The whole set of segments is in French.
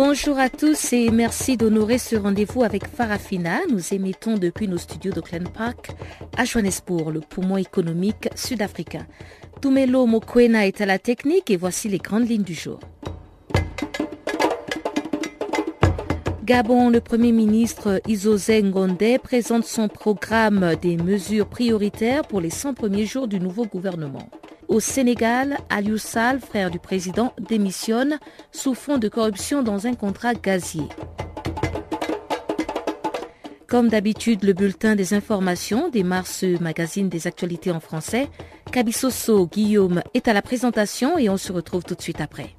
Bonjour à tous et merci d'honorer ce rendez-vous avec Farafina. Nous émettons depuis nos studios d'Oakland Park à Johannesburg, le poumon économique sud-africain. Tumelo Mokwena est à la technique et voici les grandes lignes du jour. Gabon, le Premier ministre Isozé Ngonde présente son programme des mesures prioritaires pour les 100 premiers jours du nouveau gouvernement. Au Sénégal, Aliou Sall, frère du président, démissionne sous fond de corruption dans un contrat gazier. Comme d'habitude, le bulletin des informations démarre ce magazine des actualités en français. Kabissoso Guillaume est à la présentation et on se retrouve tout de suite après.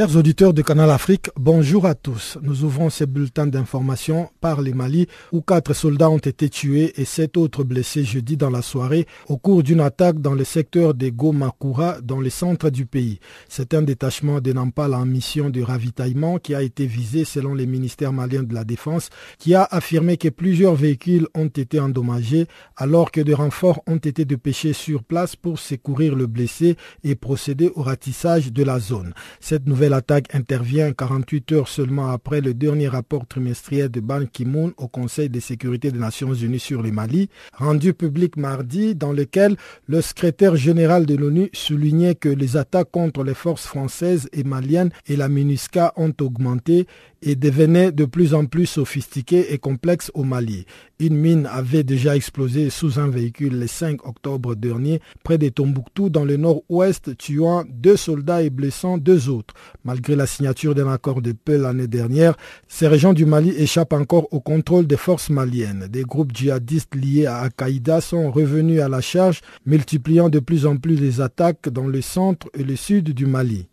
Chers auditeurs de Canal Afrique, bonjour à tous. Nous ouvrons ces bulletins d'information par les Mali où quatre soldats ont été tués et sept autres blessés jeudi dans la soirée au cours d'une attaque dans le secteur de Gomakura dans le centre du pays. C'est un détachement de Nampal en mission de ravitaillement qui a été visé selon les ministères maliens de la Défense qui a affirmé que plusieurs véhicules ont été endommagés alors que des renforts ont été dépêchés sur place pour secourir le blessé et procéder au ratissage de la zone. Cette nouvelle L'attaque intervient 48 heures seulement après le dernier rapport trimestriel de Ban Ki-moon au Conseil de sécurité des Nations Unies sur le Mali, rendu public mardi, dans lequel le secrétaire général de l'ONU soulignait que les attaques contre les forces françaises et maliennes et la MINUSCA ont augmenté et devenait de plus en plus sophistiqué et complexe au Mali. Une mine avait déjà explosé sous un véhicule le 5 octobre dernier près de Tombouctou dans le nord-ouest, tuant deux soldats et blessant deux autres. Malgré la signature d'un accord de paix l'année dernière, ces régions du Mali échappent encore au contrôle des forces maliennes. Des groupes djihadistes liés à Al-Qaïda sont revenus à la charge, multipliant de plus en plus les attaques dans le centre et le sud du Mali.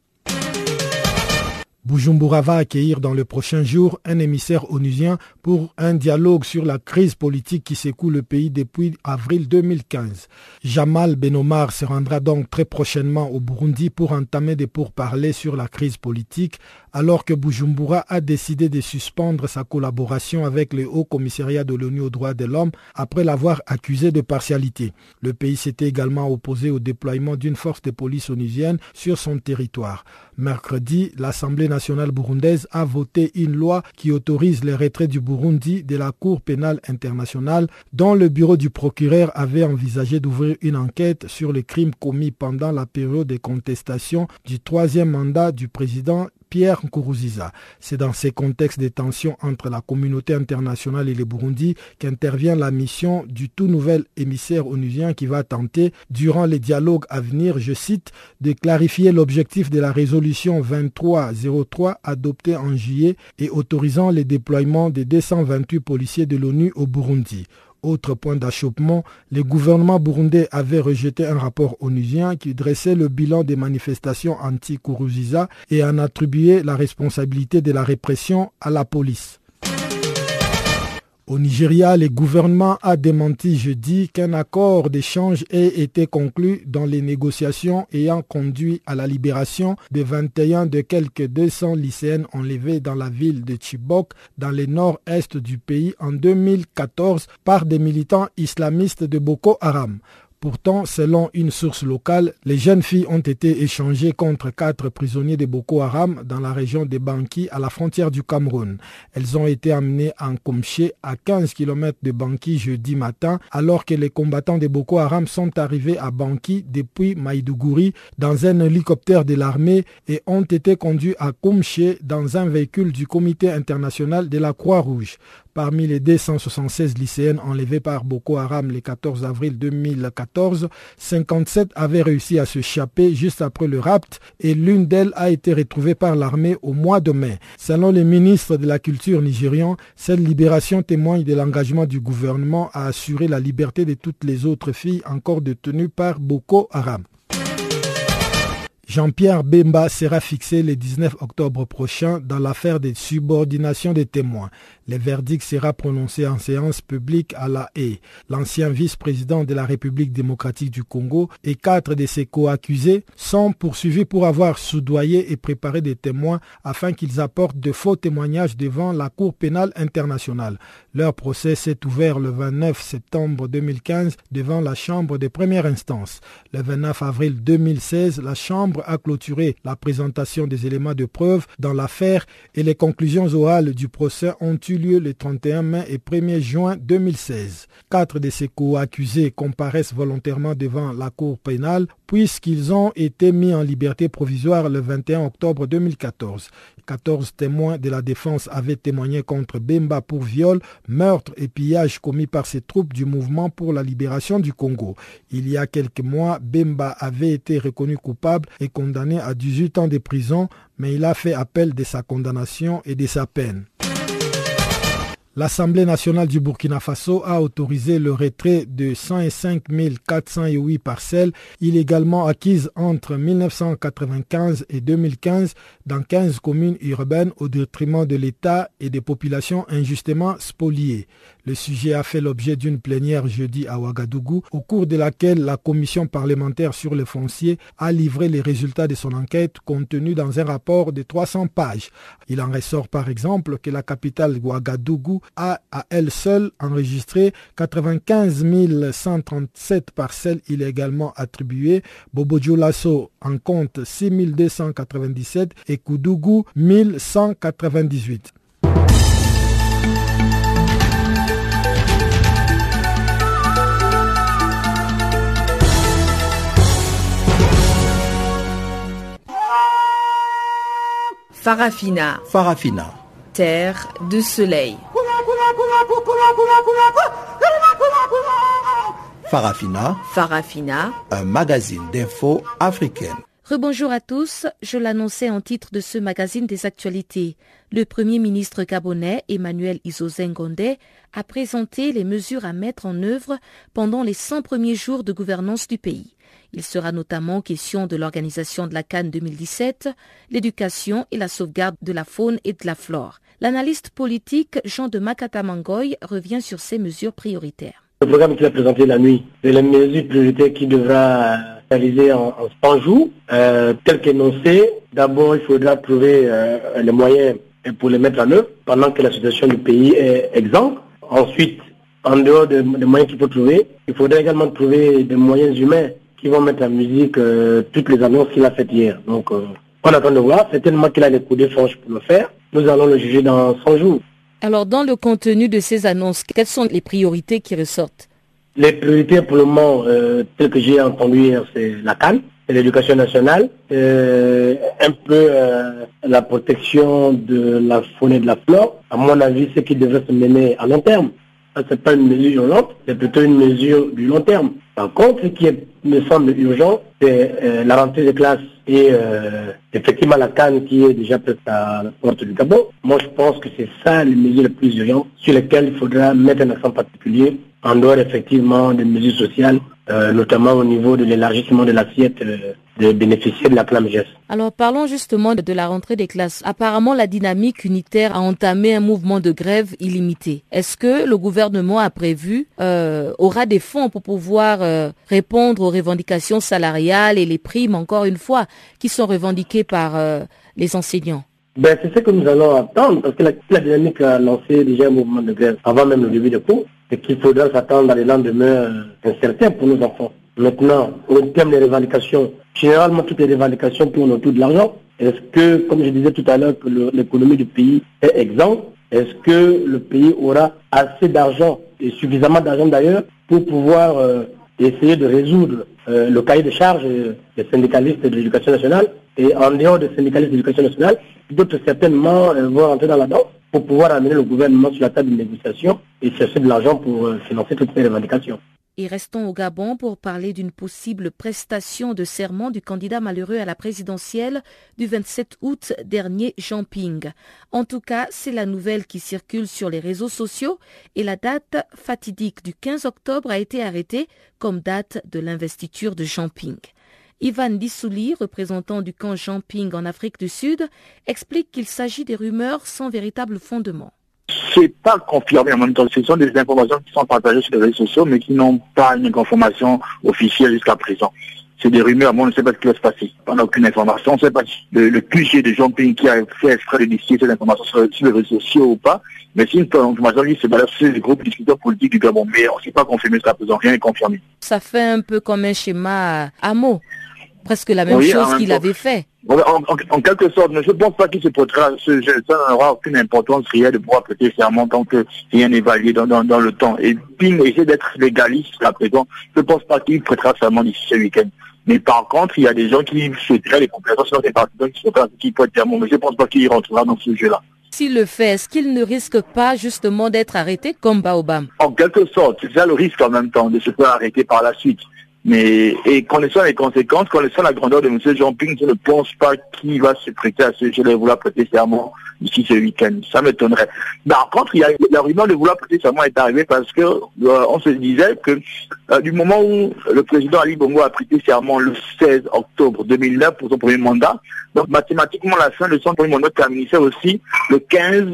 Bujumbura va accueillir dans le prochain jour un émissaire onusien pour un dialogue sur la crise politique qui secoue le pays depuis avril 2015. Jamal Benomar se rendra donc très prochainement au Burundi pour entamer des pourparlers sur la crise politique alors que Bujumbura a décidé de suspendre sa collaboration avec le Haut Commissariat de l'ONU aux droits de l'homme après l'avoir accusé de partialité. Le pays s'était également opposé au déploiement d'une force de police onusienne sur son territoire. Mercredi, l'Assemblée nationale burundaise a voté une loi qui autorise le retrait du Burundi de la Cour pénale internationale dont le bureau du procureur avait envisagé d'ouvrir une enquête sur les crimes commis pendant la période de contestation du troisième mandat du président Pierre Nkuruziza. C'est dans ces contextes de tensions entre la communauté internationale et le Burundi qu'intervient la mission du tout nouvel émissaire onusien qui va tenter, durant les dialogues à venir, je cite, de clarifier l'objectif de la résolution 2303 adoptée en juillet et autorisant le déploiement des 228 policiers de l'ONU au Burundi. Autre point d'achoppement, le gouvernement burundais avait rejeté un rapport onusien qui dressait le bilan des manifestations anti-Kourouziza et en attribuait la responsabilité de la répression à la police. Au Nigeria, le gouvernement a démenti jeudi qu'un accord d'échange ait été conclu dans les négociations ayant conduit à la libération de 21 de quelques 200 lycéennes enlevées dans la ville de Chibok, dans le nord-est du pays, en 2014 par des militants islamistes de Boko Haram. Pourtant, selon une source locale, les jeunes filles ont été échangées contre quatre prisonniers de Boko Haram dans la région de Banki à la frontière du Cameroun. Elles ont été amenées en Komché à 15 km de Banki jeudi matin alors que les combattants de Boko Haram sont arrivés à Banki depuis Maïdougouri dans un hélicoptère de l'armée et ont été conduits à Komché dans un véhicule du comité international de la Croix-Rouge. Parmi les 276 lycéennes enlevées par Boko Haram le 14 avril 2014, 57 avaient réussi à se chapper juste après le rapt et l'une d'elles a été retrouvée par l'armée au mois de mai. Selon le ministre de la Culture nigérian, cette libération témoigne de l'engagement du gouvernement à assurer la liberté de toutes les autres filles encore détenues par Boko Haram. Jean-Pierre Bemba sera fixé le 19 octobre prochain dans l'affaire des subordinations des témoins. Le verdict sera prononcé en séance publique à La Haye. L'ancien vice-président de la République démocratique du Congo et quatre de ses co-accusés sont poursuivis pour avoir soudoyé et préparé des témoins afin qu'ils apportent de faux témoignages devant la Cour pénale internationale. Leur procès s'est ouvert le 29 septembre 2015 devant la Chambre de première instance. Le 29 avril 2016, la Chambre a clôturé la présentation des éléments de preuve dans l'affaire et les conclusions orales du procès ont eu lieu le 31 mai et 1er juin 2016. Quatre de ces co-accusés comparaissent volontairement devant la Cour pénale puisqu'ils ont été mis en liberté provisoire le 21 octobre 2014. 14 témoins de la défense avaient témoigné contre Bemba pour viol, meurtre et pillage commis par ses troupes du mouvement pour la libération du Congo. Il y a quelques mois, Bemba avait été reconnu coupable et condamné à 18 ans de prison, mais il a fait appel de sa condamnation et de sa peine. L'Assemblée nationale du Burkina Faso a autorisé le retrait de 105 408 parcelles illégalement acquises entre 1995 et 2015 dans 15 communes urbaines au détriment de l'État et des populations injustement spoliées. Le sujet a fait l'objet d'une plénière jeudi à Ouagadougou, au cours de laquelle la commission parlementaire sur le foncier a livré les résultats de son enquête contenus dans un rapport de 300 pages. Il en ressort par exemple que la capitale Ouagadougou a à elle seule enregistré 95 137 parcelles illégalement attribuées, Bobo Dioulasso en compte 6 297 et Koudougou 1198. Farafina. Farafina. Terre de soleil. Farafina. Farafina. Un magazine d'infos africaine. Rebonjour à tous, je l'annonçais en titre de ce magazine des actualités. Le Premier ministre gabonais Emmanuel Isozengonde a présenté les mesures à mettre en œuvre pendant les 100 premiers jours de gouvernance du pays. Il sera notamment question de l'organisation de la Cannes 2017, l'éducation et la sauvegarde de la faune et de la flore. L'analyste politique Jean de Makatamangoy revient sur ces mesures prioritaires. Le programme qu'il a présenté la nuit, c'est la mesure prioritaire qui devra réaliser en, en 100 jours, euh, tel qu'énoncé. D'abord, il faudra trouver euh, les moyens pour les mettre en œuvre pendant que la situation du pays est exempte. Ensuite, en dehors des moyens qu'il faut trouver, il faudra également trouver des moyens humains qui vont mettre en musique euh, toutes les annonces qu'il a faites hier. Donc, euh, on attend de voir. C'est tellement qu'il a les coups de franches pour le faire. Nous allons le juger dans 100 jours. Alors, dans le contenu de ces annonces, quelles sont les priorités qui ressortent? Les priorités pour le moment, euh, telles que j'ai entendu hier, c'est la canne, c'est l'éducation nationale, un peu la protection de la faune et de la flore. À mon avis, ce qui devrait se mener à long terme. Ça, c'est pas une mesure urgente, c'est plutôt une mesure du long terme. Par contre, ce qui me semble urgent, c'est euh, la rentrée des classes et euh, effectivement la canne qui est déjà prête à la porte du Gabon. Moi, je pense que c'est ça les mesures les plus urgentes sur lesquelles il faudra mettre un accent particulier en dehors effectivement des mesures sociales, euh, notamment au niveau de l'élargissement de l'assiette euh, des bénéficiaires de la CLAMGES. Alors parlons justement de la rentrée des classes. Apparemment, la dynamique unitaire a entamé un mouvement de grève illimité. Est-ce que le gouvernement a prévu, euh, aura des fonds pour pouvoir euh, répondre aux revendications salariales et les primes, encore une fois, qui sont revendiquées par euh, les enseignants? Ben, c'est ce que nous allons attendre, parce que la, la, dynamique a lancé déjà un mouvement de grève avant même le début des cours, et qu'il faudra s'attendre à des lendemains incertains pour nos enfants. Maintenant, au terme des revendications, généralement toutes les revendications tournent autour de l'argent. Est-ce que, comme je disais tout à l'heure, que l'économie du pays est exempte Est-ce que le pays aura assez d'argent, et suffisamment d'argent d'ailleurs, pour pouvoir euh, essayer de résoudre euh, le cahier de charges des syndicalistes de l'éducation nationale Et en dehors des syndicalistes de l'éducation nationale, d'autres certainement euh, vont rentrer dans la danse. pour pouvoir amener le gouvernement sur la table de négociation et chercher de l'argent pour euh, financer toutes ces revendications. Et restons au Gabon pour parler d'une possible prestation de serment du candidat malheureux à la présidentielle du 27 août dernier, Jean Ping. En tout cas, c'est la nouvelle qui circule sur les réseaux sociaux et la date fatidique du 15 octobre a été arrêtée comme date de l'investiture de Jean Ping. Ivan Dissouli, représentant du camp Jean Ping en Afrique du Sud, explique qu'il s'agit des rumeurs sans véritable fondement c'est pas confirmé en même temps. Ce sont des informations qui sont partagées sur les réseaux sociaux, mais qui n'ont pas une confirmation officielle jusqu'à présent. C'est des rumeurs, moi on ne sait pas ce qui va se passer. On n'a aucune information. On ne sait pas le, le QG de Jean Ping qui a fait exprès de discuter cette information sur, les réseaux sociaux ou pas. Mais c'est une information qui se base sur les groupes discuteurs politiques du Gabon. Mais on ne sait pas confirmé jusqu'à présent. Rien n'est confirmé. Ça fait un peu comme un schéma à mots. Presque la même chose qu'il avait fait. En, quelque sorte, mais je ne pense pas qu'il se portera, ce ça n'aura aucune importance réelle de pouvoir prêter serment tant que rien n'est validé dans, dans, le temps. Et Ping essaie d'être légaliste à présent. Je ne pense pas qu'il prêtera serment d'ici ce week-end. Mais par contre, il y a des gens qui souhaiteraient les compléments sur des partisans qui qui prêtent serment. Mais je ne pense pas qu'il rentrera dans ce jeu-là. S'il le fait, est-ce qu'il ne risque pas justement d'être arrêté comme Baobam En quelque sorte, c'est ça le risque en même temps de se faire arrêter par la suite. Mais et connaissant les conséquences, connaissant la grandeur de M. Jean Ping, je ne pense pas qu'il va se prêter à ce je vais vouloir prêter serment ici ce week-end. Ça m'étonnerait. Par contre, il y a, la rumeur de vouloir prêter serment est arrivée parce que euh, on se disait que euh, du moment où le président Ali Bongo a prêté serment le 16 octobre 2009 pour son premier mandat, donc mathématiquement la fin de son premier mandat terminait aussi le 15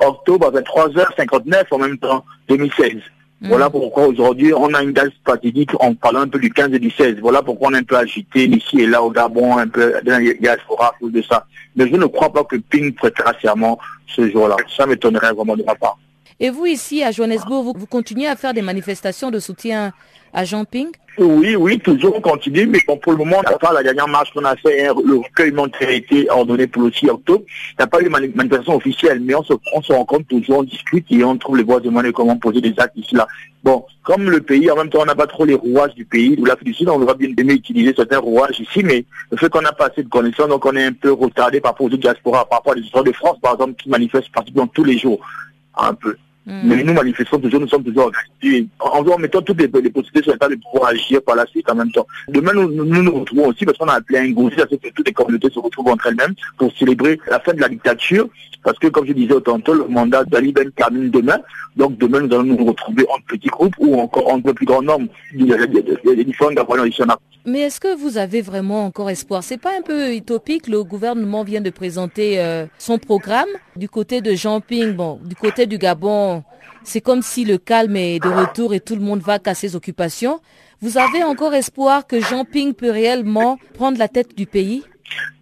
octobre à 23h59 en même temps 2016. Voilà mm. pourquoi aujourd'hui on a une date stratégique en parlant un peu du 15 et du 16. Voilà pourquoi on est un peu agité ici et là au Gabon, un peu dans la diaspora à de ça. Mais je ne crois pas que Ping prêtera serment ce jour-là. Ça m'étonnerait vraiment de ma part. Et vous ici à Johannesburg, vous, continuez à faire des manifestations de soutien à Jean Ping oui, oui, toujours on continue, mais bon, pour le moment, à part la dernière marche qu'on a fait, hein, le recueillement qui a été ordonné pour le 6 octobre, il n'y a pas eu de manifestation officielle, mais on se, on se rencontre toujours, on discute et on trouve les voies de manière comment poser des actes ici là. Bon, comme le pays, en même temps, on n'a pas trop les rouages du pays, ou l'Afrique du Sud, on va bien aimer utiliser certains rouages ici, mais le fait qu'on n'a pas assez de connaissances, donc on est un peu retardé par rapport aux diasporas, par rapport à histoires de France, par exemple, qui manifestent pratiquement tous les jours, un peu. Mm. Mais nous manifestons toujours, nous sommes toujours organisés, en, mettant toutes les, possibilités sur la table pour agir par la suite en même temps. Demain, nous nous, nous retrouvons aussi parce qu'on a appelé un groupe, ça fait que toutes les communautés se retrouvent entre elles-mêmes pour célébrer la fin de la dictature. Parce que, comme je disais tantôt, le mandat d'Ali Ben termine demain. Donc demain, nous allons nous retrouver en petits groupes ou encore en plus grand nombre. Il y a des différentes ici Mais est-ce que vous avez vraiment encore espoir? C'est pas un peu utopique? Le gouvernement vient de présenter euh, son programme du côté de Jean Ping, bon, du côté du Gabon c'est comme si le calme est de retour et tout le monde va à ses occupations. Vous avez encore espoir que Jean Ping peut réellement prendre la tête du pays?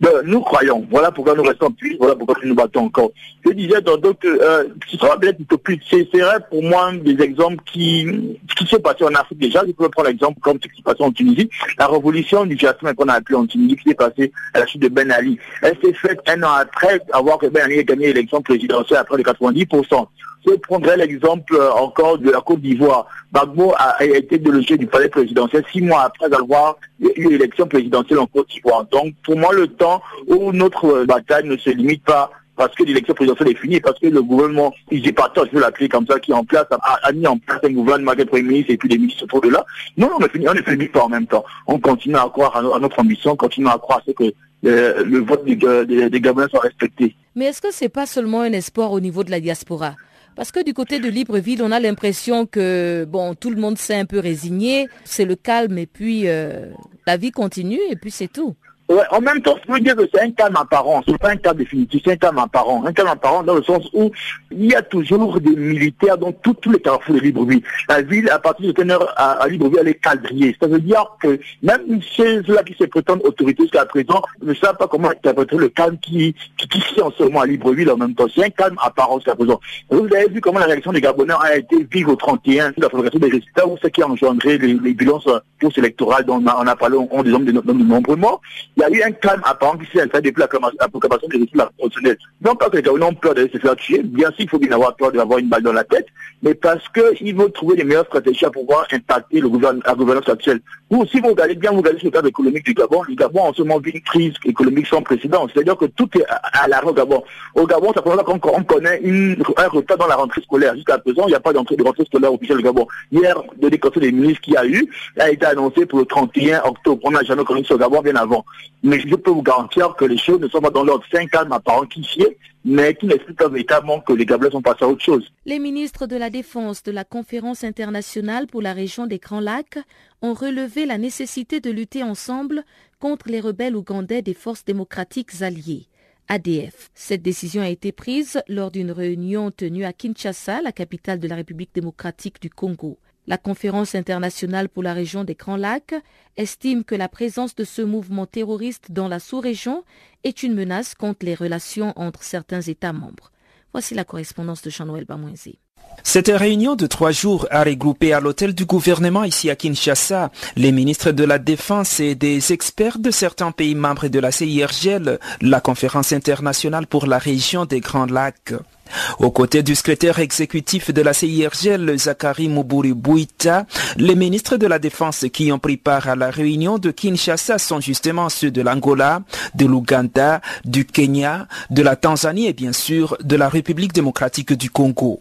Ben, nous croyons. Voilà pourquoi nous restons plus, voilà pourquoi nous nous battons encore. Je disais tantôt que euh, ce sera peut-être utopique. Ce serait pour moi des exemples qui, qui s'est passé en Afrique déjà. Je peux prendre l'exemple comme ce qui s'est passé en Tunisie. La révolution du jasmin qu'on a appelée en Tunisie qui s'est passée à la chute de Ben Ali. Elle s'est faite un an après avoir que Ben Ali ait gagné l'élection présidentielle après les 90%. Je prendrais l'exemple euh, encore de la Côte d'Ivoire. Bagbo a, été délogé du palais présidentiel six mois après avoir eu l'élection présidentielle en Côte d'Ivoire. Donc pour moi, le temps où notre euh, bataille ne se limite pas parce que l'élection présidentielle est finie, parce que le gouvernement, pas je veux l'appeler comme ça, qui est en place, a, mis en place un gouvernement avec le Premier ministre et puis des ministres autour de là. Non, on ne finit, on ne pas en même temps. On continue à croire à, notre ambition, on continue à croire à ce que euh, le vote des, des, des Gabonais soit respecté. Mais est-ce que c'est pas seulement un espoir au niveau de la diaspora? Parce que du côté de Libreville, on a l'impression que bon, tout le monde s'est un peu résigné, c'est le calme et puis euh, la vie continue et puis c'est tout. En même temps, je veux dire que c'est un calme apparent, c'est pas un calme définitif, c'est un calme apparent. Un calme apparent dans le sens où il y a toujours des militaires dans tous les carrefours de Libreville. La ville, à partir de cette heure à, Libreville, elle est quadrillée. Ça veut dire que même ceux-là qui se prétendent autorités jusqu'à présent ne savent pas comment interpréter le calme qui, qui, qui en ce moment à Libreville en même temps. C'est un calme apparent jusqu'à présent. Vous avez vu comment la réaction des Gabonais a été vive au 31 sur la fabrication des résultats, ce qui a engendré les, les violences post-électorales dont on a, parlé, on, des hommes de, nombreux morts. Il y a eu un calme apparent qui s'est installé depuis la proclamation des résultats professionnels. Non pas que les Gabonais ont peur de se faire tuer, bien sûr, il faut bien avoir peur d'avoir une balle dans la tête, mais parce qu'ils veulent trouver les meilleures stratégies à pouvoir impacter le gouvernement, la gouvernance actuelle. Vous, si vous regardez bien, vous regardez le cadre économique du Gabon, le Gabon en ce moment vu une crise économique sans précédent. C'est-à-dire que tout est à l'arrêt au Gabon. Au Gabon, ça fait qu'on on connaît une, un retard dans la rentrée scolaire. Jusqu'à présent, il n'y a pas d'entrée de rentrée scolaire officielle au Gabon. Hier, le déconseil des ministres qui a eu a été annoncé pour le 31 octobre. On n'a jamais connu ce Gabon bien avant. Mais je peux vous garantir que les choses ne sont pas dans l'ordre. C'est un calme mais qui n'explique pas véritablement que les Gabonais sont passés à autre chose. Les ministres de la Défense de la Conférence internationale pour la région des Grands Lacs ont relevé la nécessité de lutter ensemble contre les rebelles ougandais des forces démocratiques alliées. ADF. Cette décision a été prise lors d'une réunion tenue à Kinshasa, la capitale de la République démocratique du Congo. La conférence internationale pour la région des Grands Lacs estime que la présence de ce mouvement terroriste dans la sous-région est une menace contre les relations entre certains États membres. Voici la correspondance de Jean-Noël Bamouinzi. Cette réunion de trois jours a regroupé à l'hôtel du gouvernement ici à Kinshasa les ministres de la Défense et des experts de certains pays membres de la CIRGL, la conférence internationale pour la région des Grands Lacs. Aux côtés du secrétaire exécutif de la CIRGL, Zachary Muburi Bouita, les ministres de la Défense qui ont pris part à la réunion de Kinshasa sont justement ceux de l'Angola, de l'Ouganda, du Kenya, de la Tanzanie et bien sûr de la République démocratique du Congo.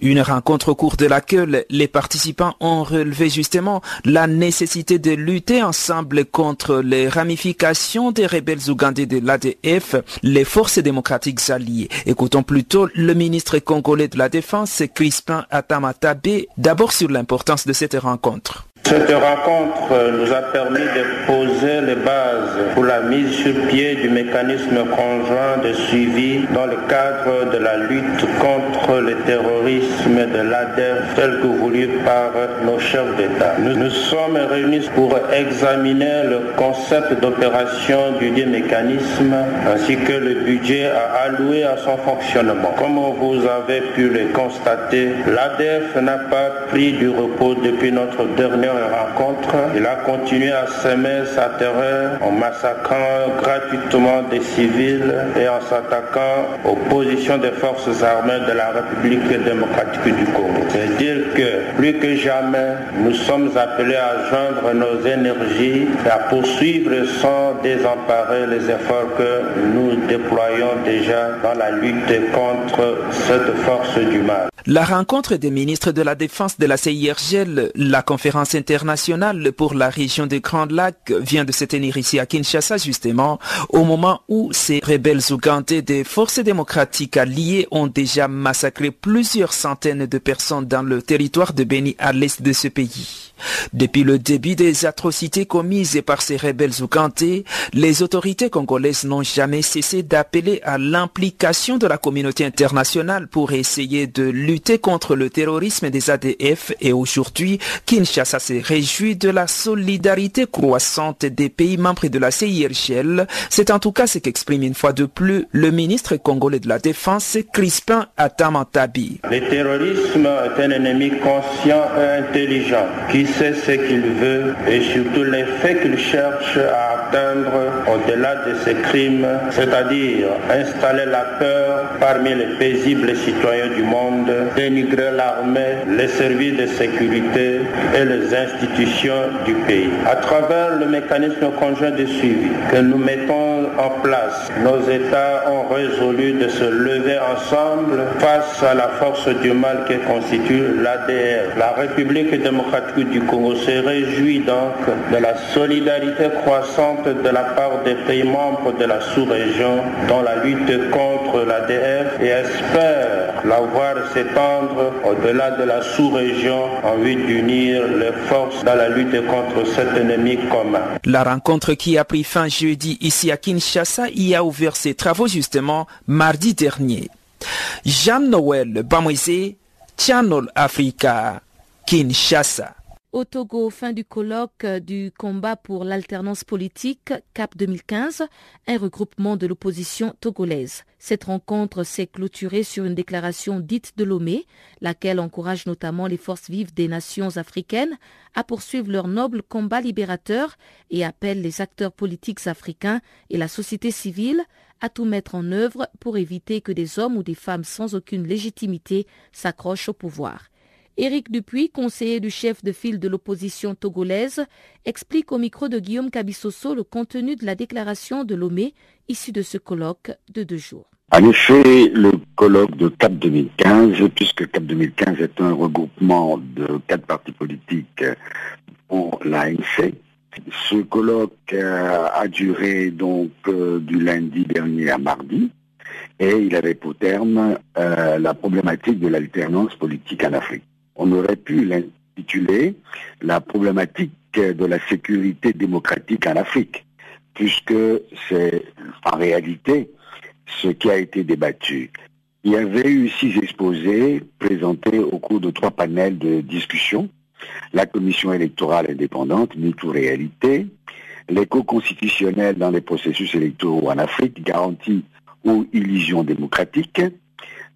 Une rencontre au cours de laquelle les participants ont relevé justement la nécessité de lutter ensemble contre les ramifications des rebelles ougandais de l'ADF, les forces démocratiques alliées. Écoutons plutôt le ministre congolais de la Défense, Crispin Atamatabe, d'abord sur l'importance de cette rencontre. Cette rencontre nous a permis de poser les bases pour la mise sur pied du mécanisme conjoint de suivi dans le cadre de la lutte contre le terrorisme de l'ADEF tel que voulu par nos chefs d'État. Nous nous sommes réunis pour examiner le concept d'opération du mécanisme ainsi que le budget à allouer à son fonctionnement. Comme vous avez pu le constater, l'ADEF n'a pas pris du repos depuis notre dernière rencontre. Il a continué à semer sa terreur en massacrant gratuitement des civils et en s'attaquant aux positions des forces armées de la République démocratique du Congo. C'est dire que plus que jamais, nous sommes appelés à joindre nos énergies et à poursuivre sans désemparer les efforts que nous déployons déjà dans la lutte contre cette force du mal. La rencontre des ministres de la Défense de la CIRGL, la conférence internationale pour la région des Grands Lacs, vient de se tenir ici à Kinshasa justement, au moment où ces rebelles ougandais des forces démocratiques alliées ont déjà massacré plusieurs centaines de personnes dans le territoire de Beni à l'est de ce pays. Depuis le début des atrocités commises par ces rebelles ougandais, les autorités congolaises n'ont jamais cessé d'appeler à l'implication de la communauté internationale pour essayer de lutter contre le terrorisme des ADF et aujourd'hui, Kinshasa se réjouit de la solidarité croissante des pays membres de la CIRGL. C'est en tout cas ce qu'exprime une fois de plus le ministre congolais de la Défense, Crispin Atamantabi. Le terrorisme est un ennemi conscient et intelligent qui sait ce qu'il veut et surtout les faits qu'il cherche à atteindre au-delà de ses crimes, c'est-à-dire installer la peur parmi les paisibles citoyens du monde, dénigrer l'armée, les services de sécurité et les institutions du pays. À travers le mécanisme conjoint de suivi que nous mettons en place, nos États ont résolu de se lever ensemble face à la force du mal qui constitue l'ADR, la République démocratique du Congo se réjouit donc de la solidarité croissante de la part des pays membres de la sous-région dans la lutte contre l'ADF et espère la voir s'étendre au-delà de la sous-région en vue d'unir les forces dans la lutte contre cet ennemi commun. La rencontre qui a pris fin jeudi ici à Kinshasa y a ouvert ses travaux justement mardi dernier. Jean-Noël Bamwese, Channel Africa, Kinshasa. Au Togo, fin du colloque du combat pour l'alternance politique CAP 2015, un regroupement de l'opposition togolaise. Cette rencontre s'est clôturée sur une déclaration dite de Lomé, laquelle encourage notamment les forces vives des nations africaines à poursuivre leur noble combat libérateur et appelle les acteurs politiques africains et la société civile à tout mettre en œuvre pour éviter que des hommes ou des femmes sans aucune légitimité s'accrochent au pouvoir. Éric Dupuis, conseiller du chef de file de l'opposition togolaise, explique au micro de Guillaume Cabissoso le contenu de la déclaration de Lomé issue de ce colloque de deux jours. En effet, le colloque de CAP 2015, puisque CAP 2015 est un regroupement de quatre partis politiques pour l'ANC, ce colloque euh, a duré donc euh, du lundi dernier à mardi et il avait pour terme euh, la problématique de l'alternance politique en Afrique on aurait pu l'intituler la problématique de la sécurité démocratique en Afrique, puisque c'est en réalité ce qui a été débattu. Il y avait eu six exposés présentés au cours de trois panels de discussion. La commission électorale indépendante, MeToo Réalité, l'écho constitutionnel dans les processus électoraux en Afrique, garantie ou illusion démocratique,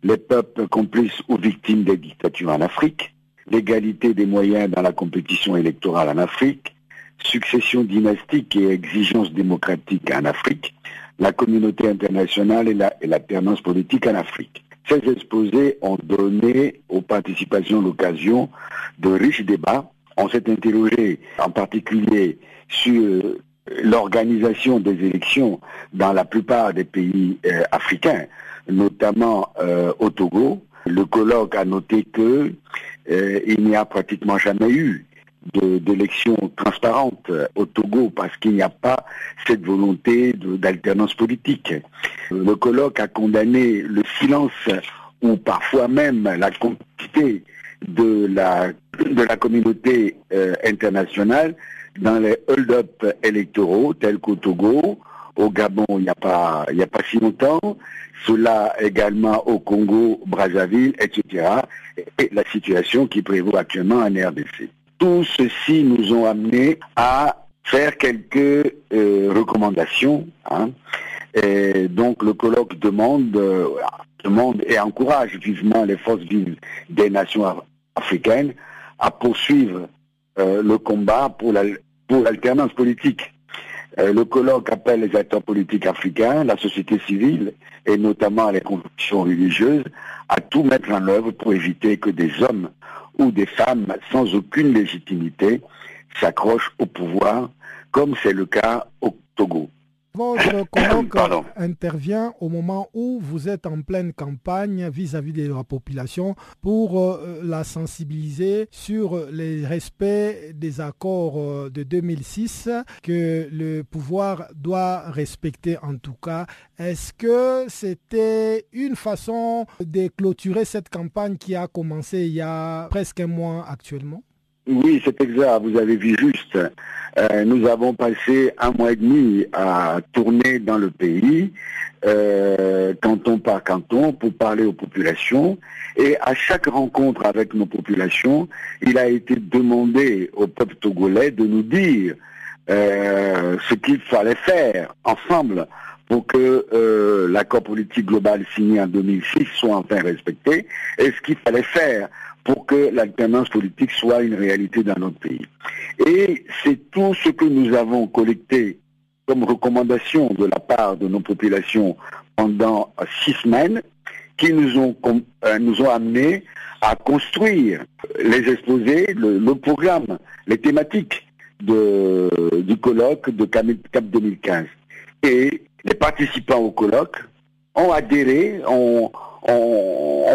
les peuples complices ou victimes des dictatures en Afrique, l'égalité des moyens dans la compétition électorale en Afrique, succession dynastique et exigence démocratique en Afrique, la communauté internationale et l'alternance politique en Afrique. Ces exposés ont donné aux participations l'occasion de riches débats. On s'est interrogé en particulier sur l'organisation des élections dans la plupart des pays euh, africains, notamment euh, au Togo. Le colloque a noté que euh, il n'y a pratiquement jamais eu d'élections transparentes au Togo parce qu'il n'y a pas cette volonté d'alternance politique. Le colloque a condamné le silence ou parfois même la complicité de la communauté internationale dans les hold-up électoraux tels qu'au Togo, au Gabon il n'y a pas si longtemps, cela également au Congo, Brazzaville, etc. Et la situation qui prévaut actuellement en RDC. Tout ceci nous ont amené à faire quelques euh, recommandations. Hein. Et donc le colloque demande, euh, demande et encourage vivement les forces vives des nations africaines à poursuivre euh, le combat pour l'alternance politique. Euh, le colloque appelle les acteurs politiques africains, la société civile et notamment les convictions religieuses à tout mettre en œuvre pour éviter que des hommes ou des femmes sans aucune légitimité s'accrochent au pouvoir, comme c'est le cas au Togo. Votre colloque intervient au moment où vous êtes en pleine campagne vis-à-vis de la population pour euh, la sensibiliser sur les respects des accords euh, de 2006 que le pouvoir doit respecter en tout cas. Est-ce que c'était une façon de clôturer cette campagne qui a commencé il y a presque un mois actuellement? Oui, c'est exact, vous avez vu juste. Euh, nous avons passé un mois et demi à tourner dans le pays, euh, canton par canton, pour parler aux populations. Et à chaque rencontre avec nos populations, il a été demandé au peuple togolais de nous dire euh, ce qu'il fallait faire ensemble pour que l'accord politique global signé en 2006 soit enfin respecté et ce qu'il fallait faire pour que l'alternance politique soit une réalité dans notre pays. Et c'est tout ce que nous avons collecté comme recommandation de la part de nos populations pendant six semaines qui nous ont, euh, nous ont amenés à construire les exposés, le, programme, les thématiques du colloque de CAP 2015. Et les participants au colloque ont adhéré, ont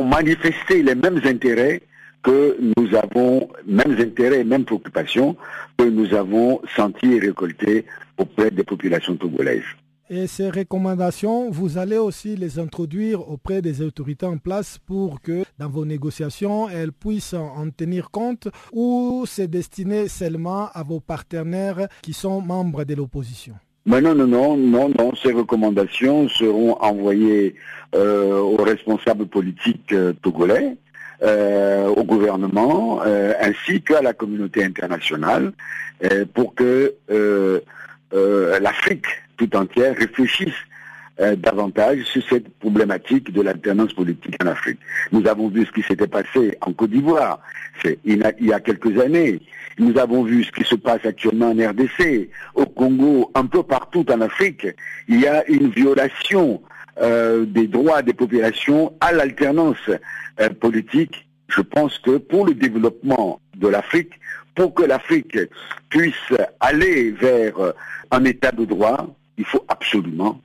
manifesté les mêmes intérêts que nous avons mêmes intérêts et mêmes préoccupations que nous avons senti et récoltées auprès des populations togolaises. Et ces recommandations, vous allez aussi les introduire auprès des autorités en place pour que dans vos négociations, elles puissent en tenir compte ou c'est destiné seulement à vos partenaires qui sont membres de l'opposition? Mais non, non, non, non, non. Ces recommandations seront envoyées euh, aux responsables politiques euh, togolais au gouvernement ainsi qu'à la communauté internationale pour que l'Afrique tout entière réfléchisse davantage sur cette problématique de l'alternance politique en Afrique. Nous avons vu ce qui s'était passé en Côte d'Ivoire il, y a quelques années. Nous avons vu ce qui se passe actuellement en RDC, au Congo, un peu partout en Afrique. Il y a une violation euh, des droits des populations à l'alternance euh, politique. Je pense que pour le développement de l'Afrique, pour que l'Afrique puisse aller vers un état de droit, il faut absolument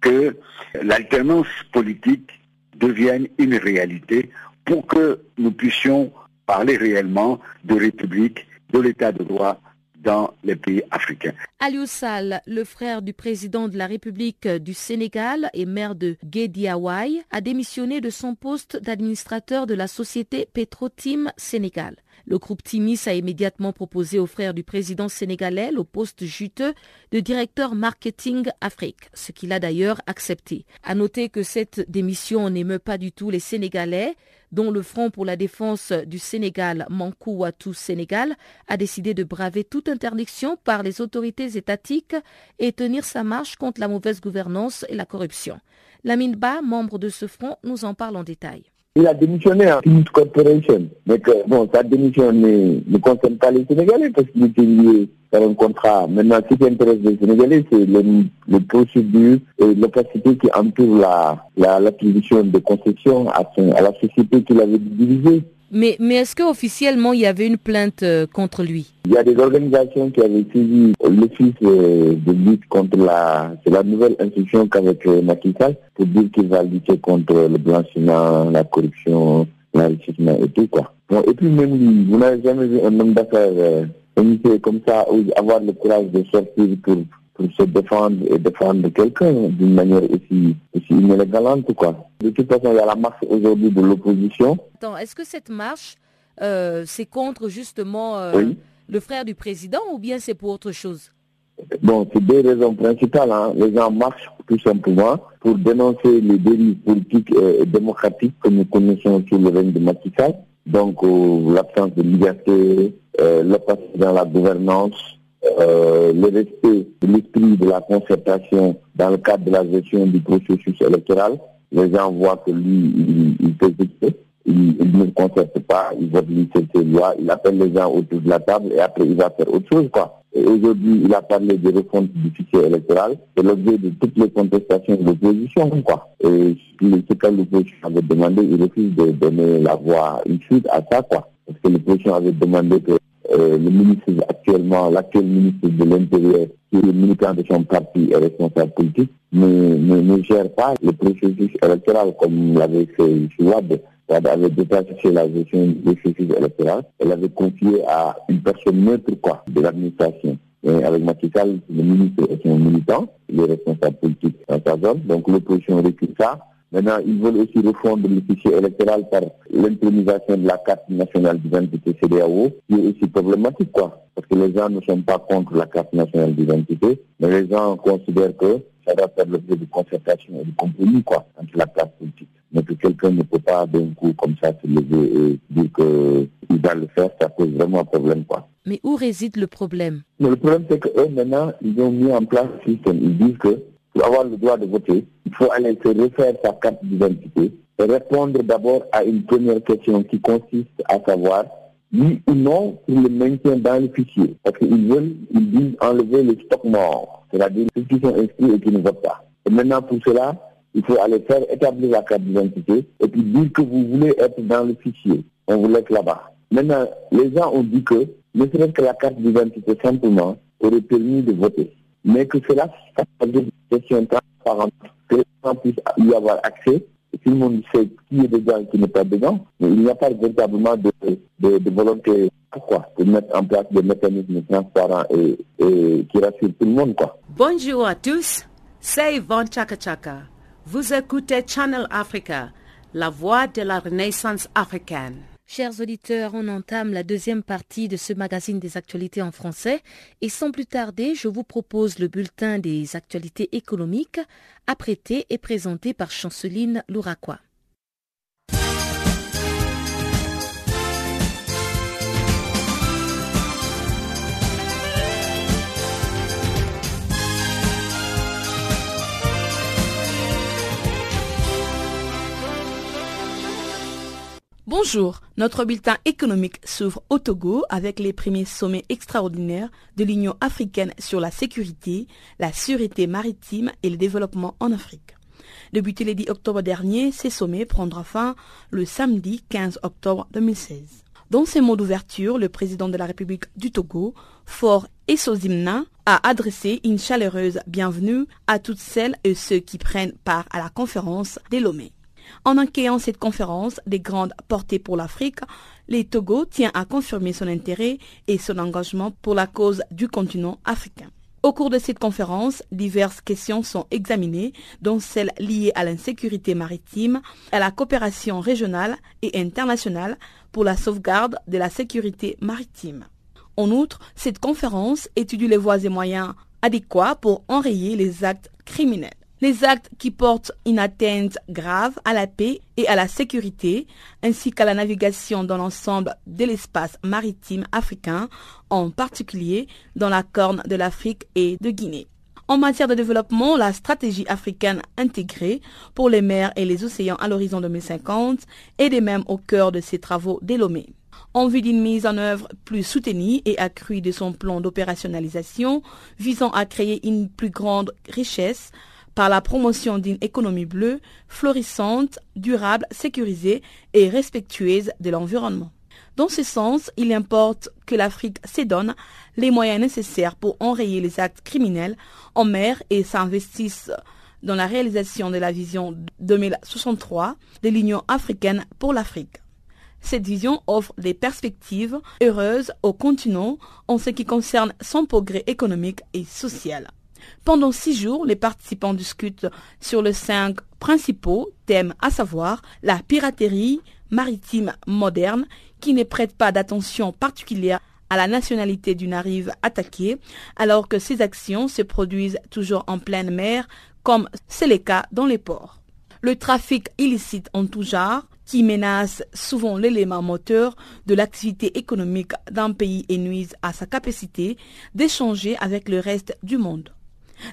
que l'alternance politique devienne une réalité pour que nous puissions parler réellement de république, de l'état de droit dans les pays africains. Aliou Sall, le frère du président de la République du Sénégal et maire de Guédiawaye, a démissionné de son poste d'administrateur de la société Petrotim Sénégal. Le groupe Timis a immédiatement proposé au frère du président sénégalais le poste juteux de directeur marketing Afrique, ce qu'il a d'ailleurs accepté. À noter que cette démission n'émeut pas du tout les Sénégalais, dont le Front pour la défense du Sénégal, Mankou Watou Sénégal, a décidé de braver toute interdiction par les autorités étatiques et tenir sa marche contre la mauvaise gouvernance et la corruption. Lamine Ba, membre de ce front, nous en parle en détail. Il a démissionné en Timid Corporation. Mais que, bon, sa démission ne, ne concerne pas les Sénégalais parce qu'il était lié par un contrat. Maintenant, ce qui intéresse les Sénégalais, c'est les, les, procédures et l'opacité qui entoure l'attribution la, la de concessions à, à la société qu'il avait divisée. Mais, mais est-ce qu'officiellement il y avait une plainte euh, contre lui? Il y a des organisations qui avaient suivi l'office euh, de lutte contre la... C'est la nouvelle institution qu'avec euh, Macky pour dire qu'il va lutter contre le blanchiment, la corruption, l'enrichissement et tout quoi. Bon, et puis même lui, vous n'avez jamais vu un homme d'affaires euh, comme ça, avoir le courage de sortir pour pour se défendre et défendre quelqu'un d'une manière aussi, aussi inélégante. Quoi. De toute façon, il y a la marche aujourd'hui de l'opposition. Est-ce que cette marche, euh, c'est contre justement euh, le frère du président ou bien c'est pour autre chose? Bon, c'est deux raisons principales. Hein. Les gens marchent tout simplement pour dénoncer les dérives politiques et démocratiques que nous connaissons sur le règne de Macky Donc, euh, l'absence de liberté, l'opacité dans la gouvernance, euh, le respect l'esprit de la concertation dans le cadre de la gestion du processus électoral. Les gens voient que lui, il, peut il, il, ne concerte pas, il vote ses lois, il appelle les gens autour de la table et après il va faire autre chose. quoi. Aujourd'hui, il a parlé de refonte du fichier électoral, c'est l'objet de toutes les contestations de l'opposition. quoi. Et ce que l'opposition avait demandé, il refuse de donner la voix une suite à ça. quoi. Parce que l'opposition avait demandé que le ministre actuellement, l'actuel ministre de l'Intérieur, qui est militant de son parti et responsable politique, ne, ne, ne gère pas le processus électoral comme l'avait fait Chouad. Wad avait détaché la gestion du processus électoral. Elle avait confié à une personne neutre quoi, de l'administration. avec Macky le ministre est un militant, il est responsable politique dans sa zone, donc l'opposition recule ça. Maintenant, ils veulent aussi refondre le fichier électoral par l'intronisation de la carte nationale d'identité CDAO, qui est aussi problématique, quoi. Parce que les gens ne sont pas contre la carte nationale d'identité, mais les gens considèrent que ça doit faire l'objet de concertation et de compromis, quoi, entre la classe politique. Mais que quelqu'un ne peut pas d'un coup comme ça se lever et dire qu'il va le faire, ça pose vraiment un problème, quoi. Mais où réside le problème? Le problème, c'est qu'eux, maintenant, ils ont mis en place un système. Ils disent que pour avoir le droit de voter, il faut aller se refaire sa carte d'identité et répondre d'abord à une première question qui consiste à savoir oui ou non pour le maintien dans le fichier. Parce qu'ils veulent, ils disent enlever le stock mort, c'est-à-dire ceux qui sont inscrits et qui ne votent pas. Et maintenant, pour cela, il faut aller faire établir la carte d'identité et puis dire que vous voulez être dans le fichier. On vous laisse là-bas. Maintenant, les gens ont dit que ne serait-ce que la carte d'identité simplement aurait permis de voter mais que cela fasse des questions que les gens puissent y avoir accès. Tout le monde sait qui est dedans et qui n'est pas dedans, il n'y a pas véritablement de, de, de volonté quoi, de mettre en place des mécanismes transparents et, et qui rassurent tout le monde. Quoi. Bonjour à tous, c'est Yvonne Chaka. Vous écoutez Channel Africa, la voix de la renaissance africaine. Chers auditeurs, on entame la deuxième partie de ce magazine des actualités en français et sans plus tarder, je vous propose le bulletin des actualités économiques apprêté et présenté par Chanceline Louraquois. Bonjour, notre bulletin économique s'ouvre au Togo avec les premiers sommets extraordinaires de l'Union africaine sur la sécurité, la sûreté maritime et le développement en Afrique. Débuté le 10 octobre dernier, ces sommets prendront fin le samedi 15 octobre 2016. Dans ses mots d'ouverture, le président de la République du Togo, Fort Essozimna, a adressé une chaleureuse bienvenue à toutes celles et ceux qui prennent part à la conférence des Lomé. En accueillant cette conférence des grandes portées pour l'Afrique, les Togo tient à confirmer son intérêt et son engagement pour la cause du continent africain. Au cours de cette conférence, diverses questions sont examinées, dont celles liées à l'insécurité maritime, à la coopération régionale et internationale pour la sauvegarde de la sécurité maritime. En outre, cette conférence étudie les voies et moyens adéquats pour enrayer les actes criminels. Les actes qui portent une atteinte grave à la paix et à la sécurité, ainsi qu'à la navigation dans l'ensemble de l'espace maritime africain, en particulier dans la Corne de l'Afrique et de Guinée. En matière de développement, la stratégie africaine intégrée pour les mers et les océans à l'horizon 2050 est de même au cœur de ces travaux délomés. En vue d'une mise en œuvre plus soutenue et accrue de son plan d'opérationnalisation visant à créer une plus grande richesse par la promotion d'une économie bleue, florissante, durable, sécurisée et respectueuse de l'environnement. Dans ce sens, il importe que l'Afrique s'édonne les moyens nécessaires pour enrayer les actes criminels en mer et s'investisse dans la réalisation de la vision 2063 de l'Union africaine pour l'Afrique. Cette vision offre des perspectives heureuses au continent en ce qui concerne son progrès économique et social. Pendant six jours, les participants discutent sur les cinq principaux thèmes, à savoir la piraterie maritime moderne, qui ne prête pas d'attention particulière à la nationalité d'une rive attaquée, alors que ces actions se produisent toujours en pleine mer, comme c'est le cas dans les ports. Le trafic illicite en tout genre, qui menace souvent l'élément moteur de l'activité économique d'un pays et nuise à sa capacité d'échanger avec le reste du monde.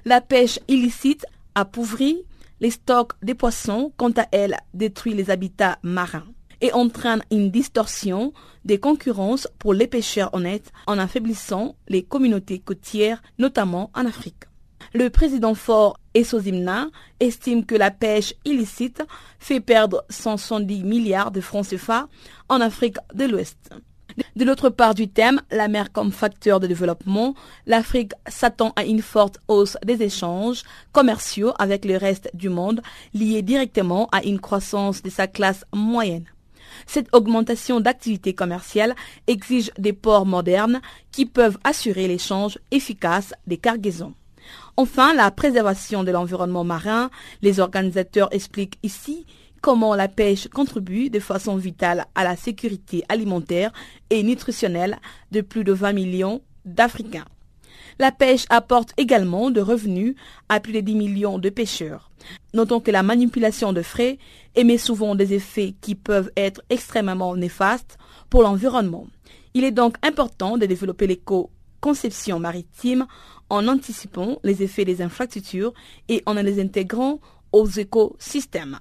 La pêche illicite appauvrit les stocks des poissons, quant à elle détruit les habitats marins et entraîne une distorsion des concurrences pour les pêcheurs honnêtes en affaiblissant les communautés côtières, notamment en Afrique. Le président fort Essozimna estime que la pêche illicite fait perdre 170 milliards de francs CFA en Afrique de l'Ouest. De l'autre part du thème, la mer comme facteur de développement, l'Afrique s'attend à une forte hausse des échanges commerciaux avec le reste du monde, liée directement à une croissance de sa classe moyenne. Cette augmentation d'activité commerciale exige des ports modernes qui peuvent assurer l'échange efficace des cargaisons. Enfin, la préservation de l'environnement marin, les organisateurs expliquent ici comment la pêche contribue de façon vitale à la sécurité alimentaire et nutritionnelle de plus de 20 millions d'Africains. La pêche apporte également de revenus à plus de 10 millions de pêcheurs. Notons que la manipulation de frais émet souvent des effets qui peuvent être extrêmement néfastes pour l'environnement. Il est donc important de développer l'éco-conception maritime en anticipant les effets des infrastructures et en les intégrant aux écosystèmes.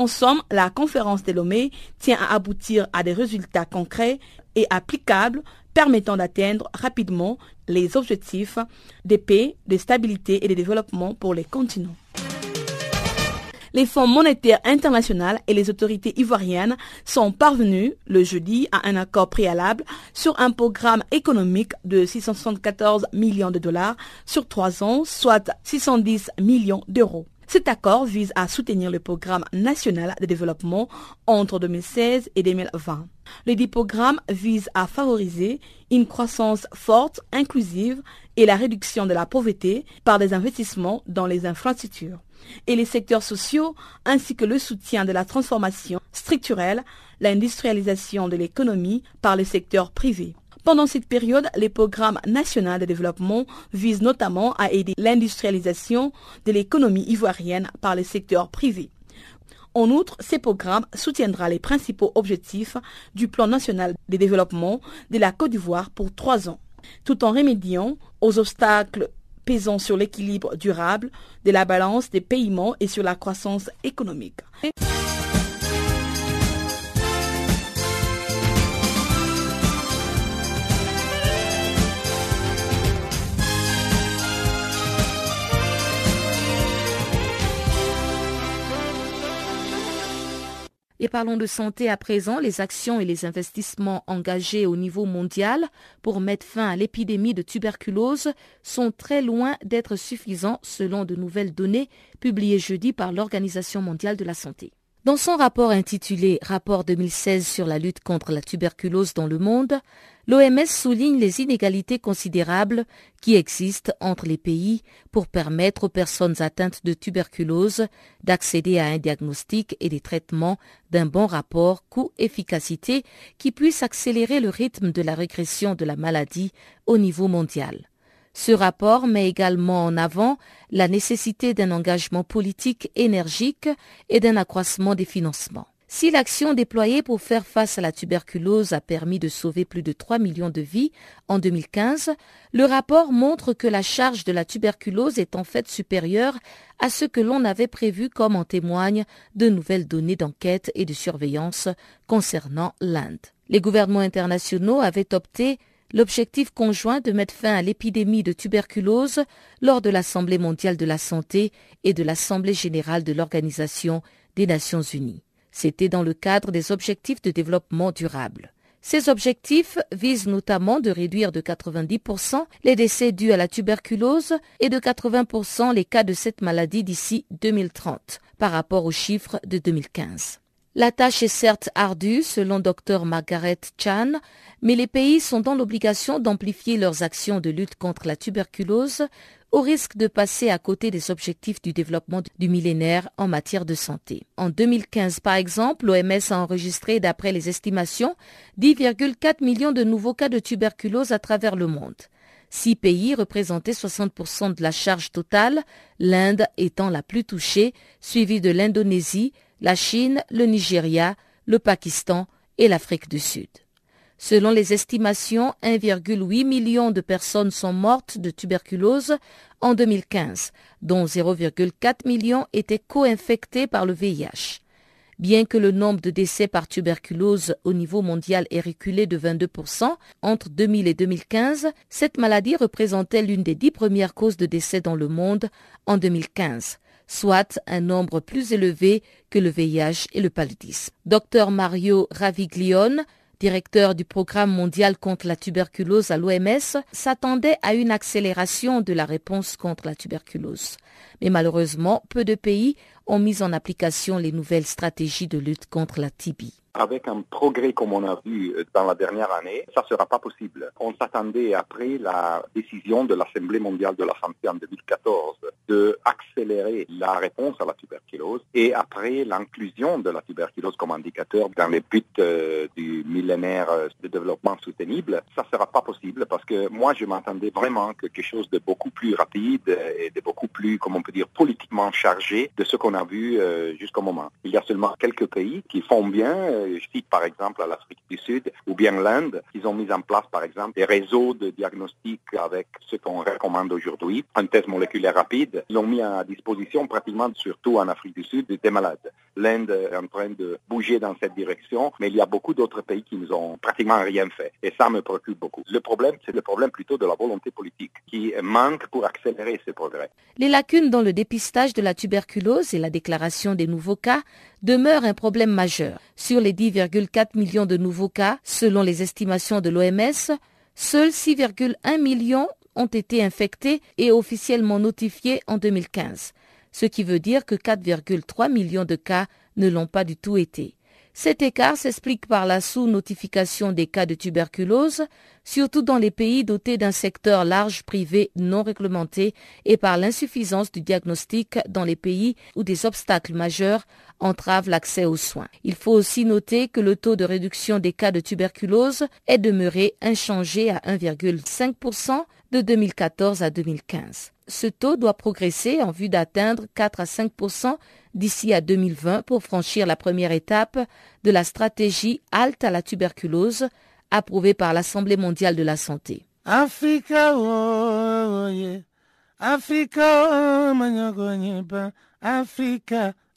En somme, la conférence de Lomé tient à aboutir à des résultats concrets et applicables permettant d'atteindre rapidement les objectifs de paix, de stabilité et de développement pour les continents. Les fonds monétaires internationaux et les autorités ivoiriennes sont parvenus le jeudi à un accord préalable sur un programme économique de 674 millions de dollars sur trois ans, soit 610 millions d'euros. Cet accord vise à soutenir le programme national de développement entre 2016 et 2020. Le dit programme vise à favoriser une croissance forte, inclusive et la réduction de la pauvreté par des investissements dans les infrastructures et les secteurs sociaux ainsi que le soutien de la transformation structurelle, l'industrialisation de l'économie par le secteur privé. Pendant cette période, les programmes nationaux de développement visent notamment à aider l'industrialisation de l'économie ivoirienne par les secteurs privés. En outre, ces programmes soutiendront les principaux objectifs du plan national de développement de la Côte d'Ivoire pour trois ans, tout en remédiant aux obstacles pesant sur l'équilibre durable de la balance des paiements et sur la croissance économique. Parlons de santé à présent. Les actions et les investissements engagés au niveau mondial pour mettre fin à l'épidémie de tuberculose sont très loin d'être suffisants selon de nouvelles données publiées jeudi par l'Organisation mondiale de la santé. Dans son rapport intitulé Rapport 2016 sur la lutte contre la tuberculose dans le monde, l'OMS souligne les inégalités considérables qui existent entre les pays pour permettre aux personnes atteintes de tuberculose d'accéder à un diagnostic et des traitements d'un bon rapport coût-efficacité qui puisse accélérer le rythme de la régression de la maladie au niveau mondial. Ce rapport met également en avant la nécessité d'un engagement politique énergique et d'un accroissement des financements. Si l'action déployée pour faire face à la tuberculose a permis de sauver plus de 3 millions de vies en 2015, le rapport montre que la charge de la tuberculose est en fait supérieure à ce que l'on avait prévu comme en témoignent de nouvelles données d'enquête et de surveillance concernant l'Inde. Les gouvernements internationaux avaient opté l'objectif conjoint de mettre fin à l'épidémie de tuberculose lors de l'Assemblée mondiale de la santé et de l'Assemblée générale de l'Organisation des Nations unies. C'était dans le cadre des objectifs de développement durable. Ces objectifs visent notamment de réduire de 90% les décès dus à la tuberculose et de 80% les cas de cette maladie d'ici 2030 par rapport aux chiffres de 2015. La tâche est certes ardue, selon Dr Margaret Chan, mais les pays sont dans l'obligation d'amplifier leurs actions de lutte contre la tuberculose au risque de passer à côté des objectifs du développement du millénaire en matière de santé. En 2015, par exemple, l'OMS a enregistré, d'après les estimations, 10,4 millions de nouveaux cas de tuberculose à travers le monde. Six pays représentaient 60% de la charge totale, l'Inde étant la plus touchée, suivie de l'Indonésie, la Chine, le Nigeria, le Pakistan et l'Afrique du Sud. Selon les estimations, 1,8 million de personnes sont mortes de tuberculose en 2015, dont 0,4 million étaient co-infectées par le VIH. Bien que le nombre de décès par tuberculose au niveau mondial ait reculé de 22% entre 2000 et 2015, cette maladie représentait l'une des dix premières causes de décès dans le monde en 2015 soit un nombre plus élevé que le VIH et le paludisme. Dr Mario Raviglione, directeur du programme mondial contre la tuberculose à l'OMS, s'attendait à une accélération de la réponse contre la tuberculose. Mais malheureusement, peu de pays ont mis en application les nouvelles stratégies de lutte contre la TB avec un progrès comme on a vu euh, dans la dernière année, ça ne sera pas possible. On s'attendait après la décision de l'Assemblée mondiale de la santé en 2014 de accélérer la réponse à la tuberculose et après l'inclusion de la tuberculose comme indicateur dans les buts euh, du millénaire euh, de développement soutenible, ça ne sera pas possible parce que moi je m'attendais vraiment que quelque chose de beaucoup plus rapide et de beaucoup plus, comment on peut dire, politiquement chargé de ce qu'on a vu jusqu'au moment. Il y a seulement quelques pays qui font bien je cite par exemple l'Afrique du Sud ou bien l'Inde, ils ont mis en place par exemple des réseaux de diagnostic avec ce qu'on recommande aujourd'hui, un test moléculaire rapide. Ils l'ont mis à disposition pratiquement surtout en Afrique du Sud des malades. L'Inde est en train de bouger dans cette direction, mais il y a beaucoup d'autres pays qui nous ont pratiquement rien fait. Et ça me préoccupe beaucoup. Le problème, c'est le problème plutôt de la volonté politique qui manque pour accélérer ces progrès. Les lacunes dans le dépistage de la tuberculose et la déclaration des nouveaux cas demeurent un problème majeur. Sur les 10,4 millions de nouveaux cas, selon les estimations de l'OMS, seuls 6,1 millions ont été infectés et officiellement notifiés en 2015, ce qui veut dire que 4,3 millions de cas ne l'ont pas du tout été. Cet écart s'explique par la sous-notification des cas de tuberculose, surtout dans les pays dotés d'un secteur large privé non réglementé et par l'insuffisance du diagnostic dans les pays où des obstacles majeurs entravent l'accès aux soins. Il faut aussi noter que le taux de réduction des cas de tuberculose est demeuré inchangé à 1,5% de 2014 à 2015. Ce taux doit progresser en vue d'atteindre 4 à 5% d'ici à 2020 pour franchir la première étape de la stratégie halte à la tuberculose approuvée par l'Assemblée mondiale de la santé.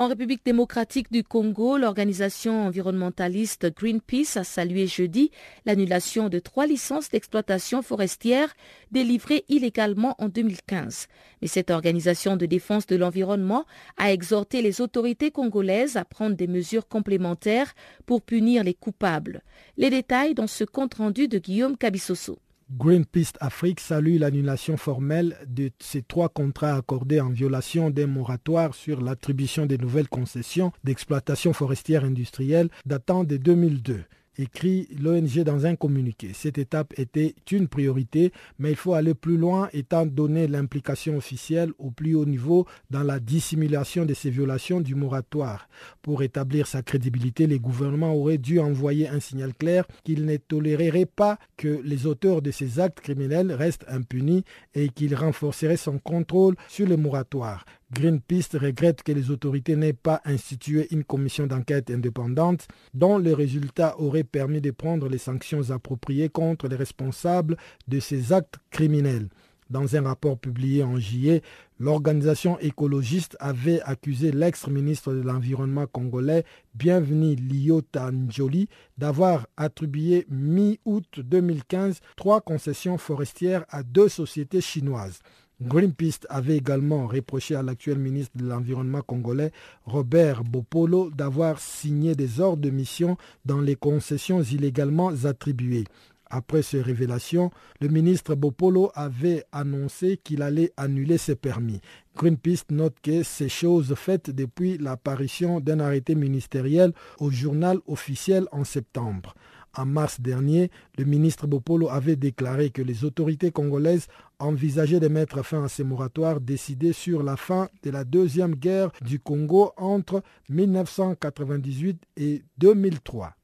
En République démocratique du Congo, l'organisation environnementaliste Greenpeace a salué jeudi l'annulation de trois licences d'exploitation forestière délivrées illégalement en 2015. Mais cette organisation de défense de l'environnement a exhorté les autorités congolaises à prendre des mesures complémentaires pour punir les coupables. Les détails dans ce compte-rendu de Guillaume Cabissoso. Greenpeace Afrique salue l'annulation formelle de ces trois contrats accordés en violation des moratoires sur l'attribution des nouvelles concessions d'exploitation forestière industrielle datant de 2002 écrit l'ONG dans un communiqué. Cette étape était une priorité, mais il faut aller plus loin étant donné l'implication officielle au plus haut niveau dans la dissimulation de ces violations du moratoire. Pour établir sa crédibilité, les gouvernements auraient dû envoyer un signal clair qu'ils ne toléreraient pas que les auteurs de ces actes criminels restent impunis et qu'ils renforceraient son contrôle sur le moratoire. Greenpeace regrette que les autorités n'aient pas institué une commission d'enquête indépendante dont les résultats auraient permis de prendre les sanctions appropriées contre les responsables de ces actes criminels. Dans un rapport publié en juillet, l'organisation écologiste avait accusé l'ex-ministre de l'Environnement congolais, Bienvenu Liota Njoli, d'avoir attribué mi-août 2015 trois concessions forestières à deux sociétés chinoises. Greenpeace avait également reproché à l'actuel ministre de l'Environnement congolais, Robert Bopolo, d'avoir signé des ordres de mission dans les concessions illégalement attribuées. Après ces révélations, le ministre Bopolo avait annoncé qu'il allait annuler ses permis. Greenpeace note que ces choses faites depuis l'apparition d'un arrêté ministériel au journal officiel en septembre. En mars dernier, le ministre Bopolo avait déclaré que les autorités congolaises envisageaient de mettre fin à ces moratoires décidés sur la fin de la deuxième guerre du Congo entre 1998 et 2003.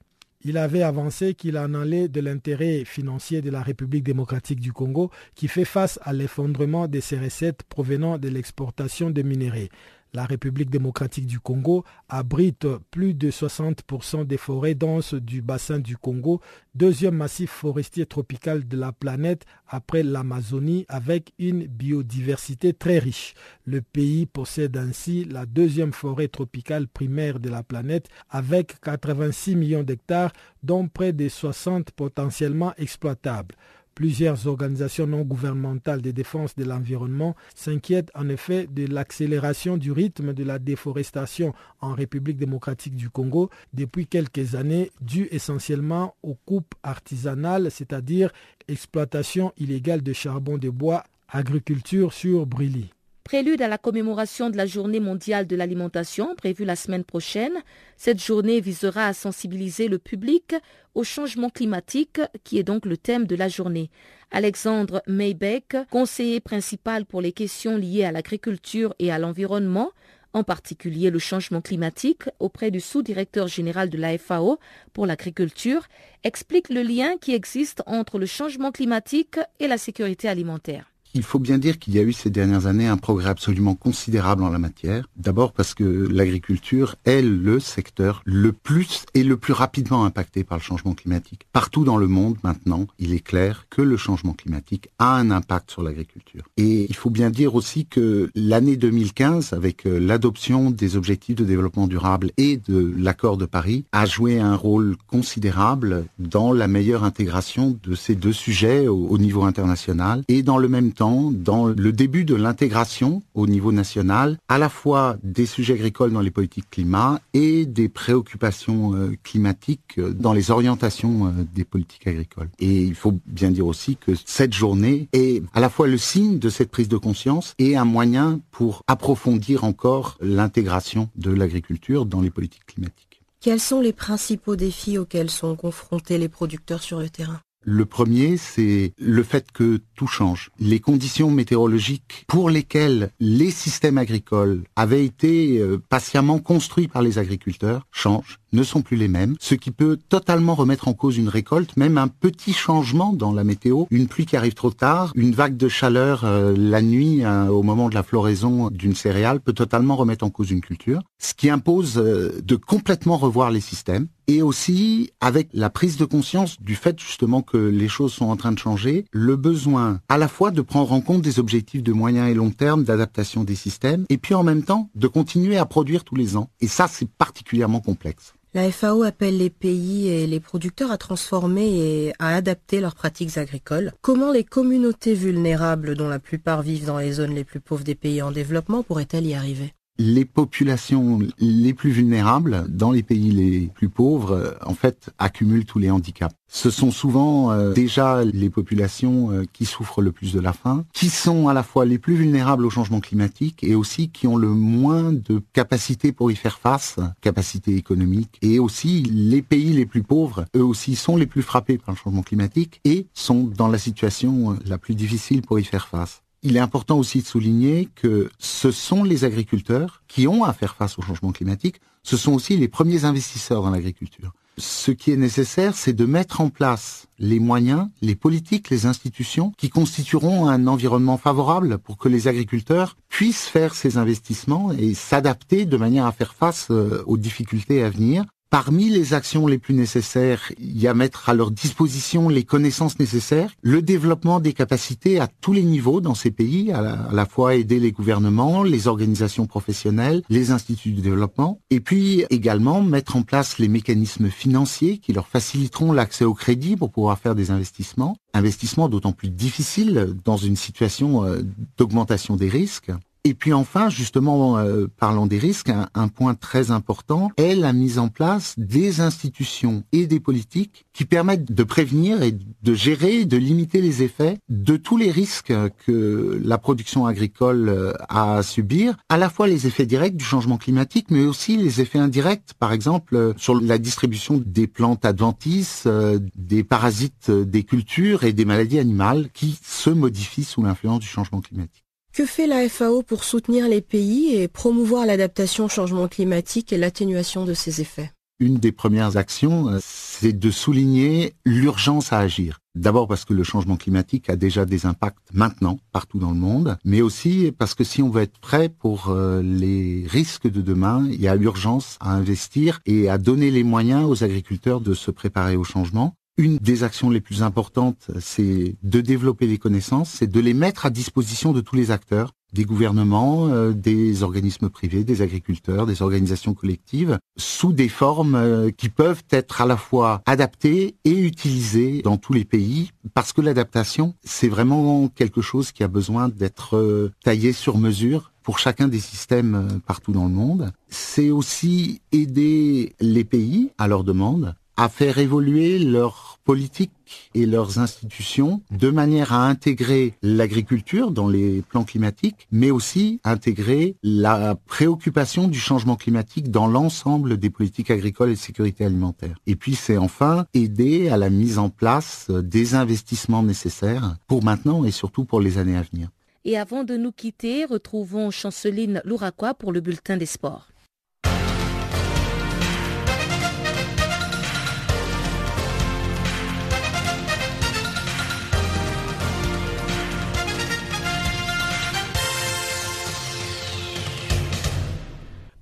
Il avait avancé qu'il en allait de l'intérêt financier de la République démocratique du Congo qui fait face à l'effondrement de ses recettes provenant de l'exportation de minerais. La République démocratique du Congo abrite plus de 60% des forêts denses du bassin du Congo, deuxième massif forestier tropical de la planète après l'Amazonie avec une biodiversité très riche. Le pays possède ainsi la deuxième forêt tropicale primaire de la planète avec 86 millions d'hectares dont près de 60 potentiellement exploitables. Plusieurs organisations non gouvernementales de défense de l'environnement s'inquiètent en effet de l'accélération du rythme de la déforestation en République démocratique du Congo depuis quelques années, due essentiellement aux coupes artisanales, c'est-à-dire exploitation illégale de charbon de bois, agriculture sur brûlis. Prélude à la commémoration de la journée mondiale de l'alimentation prévue la semaine prochaine, cette journée visera à sensibiliser le public au changement climatique qui est donc le thème de la journée. Alexandre Maybeck, conseiller principal pour les questions liées à l'agriculture et à l'environnement, en particulier le changement climatique, auprès du sous-directeur général de la FAO pour l'agriculture, explique le lien qui existe entre le changement climatique et la sécurité alimentaire. Il faut bien dire qu'il y a eu ces dernières années un progrès absolument considérable en la matière. D'abord parce que l'agriculture est le secteur le plus et le plus rapidement impacté par le changement climatique. Partout dans le monde maintenant, il est clair que le changement climatique a un impact sur l'agriculture. Et il faut bien dire aussi que l'année 2015, avec euh, l'adoption des objectifs de développement durable et de l'accord de Paris, a joué un rôle considérable dans la meilleure intégration de ces deux sujets au, au niveau international et dans le même temps dans le début de l'intégration au niveau national, à la fois des sujets agricoles dans les politiques climat et des préoccupations euh, climatiques euh, dans les orientations euh, des politiques agricoles. Et il faut bien dire aussi que cette journée est à la fois le signe de cette prise de conscience et un moyen pour approfondir encore l'intégration de l'agriculture dans les politiques climatiques. Quels sont les principaux défis auxquels sont confrontés les producteurs sur le terrain? Le premier, c'est le fait que tout change. Les conditions météorologiques pour lesquelles les systèmes agricoles avaient été euh, patiemment construits par les agriculteurs changent ne sont plus les mêmes, ce qui peut totalement remettre en cause une récolte, même un petit changement dans la météo, une pluie qui arrive trop tard, une vague de chaleur euh, la nuit euh, au moment de la floraison d'une céréale peut totalement remettre en cause une culture, ce qui impose euh, de complètement revoir les systèmes et aussi avec la prise de conscience du fait justement que les choses sont en train de changer, le besoin à la fois de prendre en compte des objectifs de moyen et long terme d'adaptation des systèmes, et puis en même temps de continuer à produire tous les ans. Et ça, c'est particulièrement complexe. La FAO appelle les pays et les producteurs à transformer et à adapter leurs pratiques agricoles. Comment les communautés vulnérables, dont la plupart vivent dans les zones les plus pauvres des pays en développement, pourraient-elles y arriver? Les populations les plus vulnérables dans les pays les plus pauvres, euh, en fait, accumulent tous les handicaps. Ce sont souvent euh, déjà les populations euh, qui souffrent le plus de la faim, qui sont à la fois les plus vulnérables au changement climatique et aussi qui ont le moins de capacité pour y faire face, capacité économique, et aussi les pays les plus pauvres, eux aussi sont les plus frappés par le changement climatique et sont dans la situation la plus difficile pour y faire face il est important aussi de souligner que ce sont les agriculteurs qui ont à faire face au changement climatique, ce sont aussi les premiers investisseurs dans l'agriculture. Ce qui est nécessaire, c'est de mettre en place les moyens, les politiques, les institutions qui constitueront un environnement favorable pour que les agriculteurs puissent faire ces investissements et s'adapter de manière à faire face euh, aux difficultés à venir Parmi les actions les plus nécessaires, il y a mettre à leur disposition les connaissances nécessaires, le développement des capacités à tous les niveaux dans ces pays, à la, fois aider les gouvernements, les organisations professionnelles, les instituts de développement, et puis également mettre en place les mécanismes financiers qui leur faciliteront l'accès au crédit pour pouvoir faire des investissements, investissements d'autant plus difficiles dans une situation euh, d'augmentation des risques. Et puis enfin, justement, euh, parlant des risques, un, point très important est la mise en place des institutions et des politiques qui permettent de prévenir et de gérer, de limiter les effets de tous les risques que la production agricole euh, a à subir, à la fois les effets directs du changement climatique, mais aussi les effets indirects, par exemple euh, sur la distribution des plantes adventices, des parasites des cultures et des maladies animales qui se modifient sous l'influence du changement climatique. Que fait la FAO pour soutenir les pays et promouvoir l'adaptation au changement climatique et l'atténuation de ses effets? Une des premières actions, euh, c'est de souligner l'urgence à agir. D'abord parce que le changement climatique a déjà des impacts maintenant partout dans le monde, mais aussi parce que si on veut être prêt pour euh, les risques de demain, il y a urgence à investir et à donner les moyens aux agriculteurs de se préparer au changement. Une des actions les plus importantes, c'est de développer les connaissances, c'est de les mettre à disposition de tous les acteurs, des gouvernements, euh, des organismes privés, des agriculteurs, des organisations collectives, sous des formes euh, qui peuvent être à la fois adaptées et utilisées dans tous les pays, parce que l'adaptation, c'est vraiment quelque chose qui a besoin d'être euh, taillé sur mesure pour chacun des systèmes partout dans le monde. C'est aussi aider les pays à leur demande à faire évoluer leurs politiques et leurs institutions de manière à intégrer l'agriculture dans les plans climatiques, mais aussi intégrer la préoccupation du changement climatique dans l'ensemble des politiques agricoles et de sécurité alimentaire. Et puis c'est enfin aider à la mise en place des investissements nécessaires pour maintenant et surtout pour les années à venir. Et avant de nous quitter, retrouvons Chanceline Louraquois pour le bulletin des sports.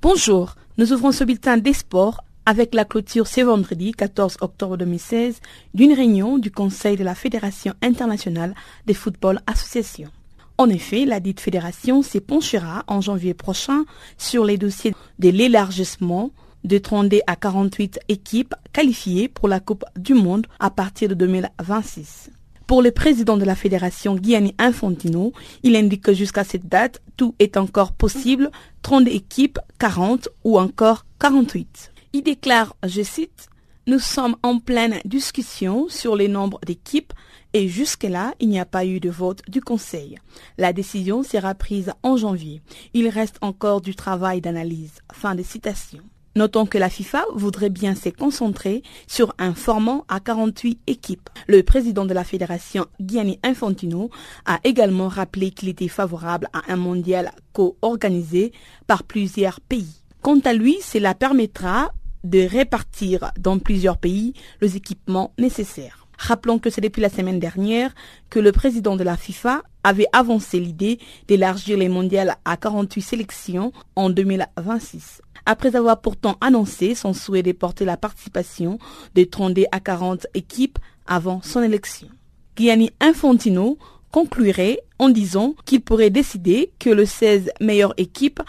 Bonjour, nous ouvrons ce bulletin des sports avec la clôture ce vendredi 14 octobre 2016 d'une réunion du Conseil de la Fédération internationale des football associations. En effet, la dite fédération s'y penchera en janvier prochain sur les dossiers de l'élargissement de 32 à 48 équipes qualifiées pour la Coupe du Monde à partir de 2026. Pour le président de la fédération Gianni Infantino, il indique que jusqu'à cette date, tout est encore possible, 30 équipes, 40 ou encore 48. Il déclare, je cite, nous sommes en pleine discussion sur les nombres d'équipes et jusque-là, il n'y a pas eu de vote du Conseil. La décision sera prise en janvier. Il reste encore du travail d'analyse. Fin de citation. Notons que la FIFA voudrait bien se concentrer sur un format à 48 équipes. Le président de la fédération, Gianni Infantino, a également rappelé qu'il était favorable à un mondial co-organisé par plusieurs pays. Quant à lui, cela permettra de répartir dans plusieurs pays les équipements nécessaires. Rappelons que c'est depuis la semaine dernière que le président de la FIFA avait avancé l'idée d'élargir les mondiales à 48 sélections en 2026. Après avoir pourtant annoncé son souhait de porter la participation de 32 à 40 équipes avant son élection. Gianni Infantino conclurait en disant qu'il pourrait décider que le 16 meilleures équipes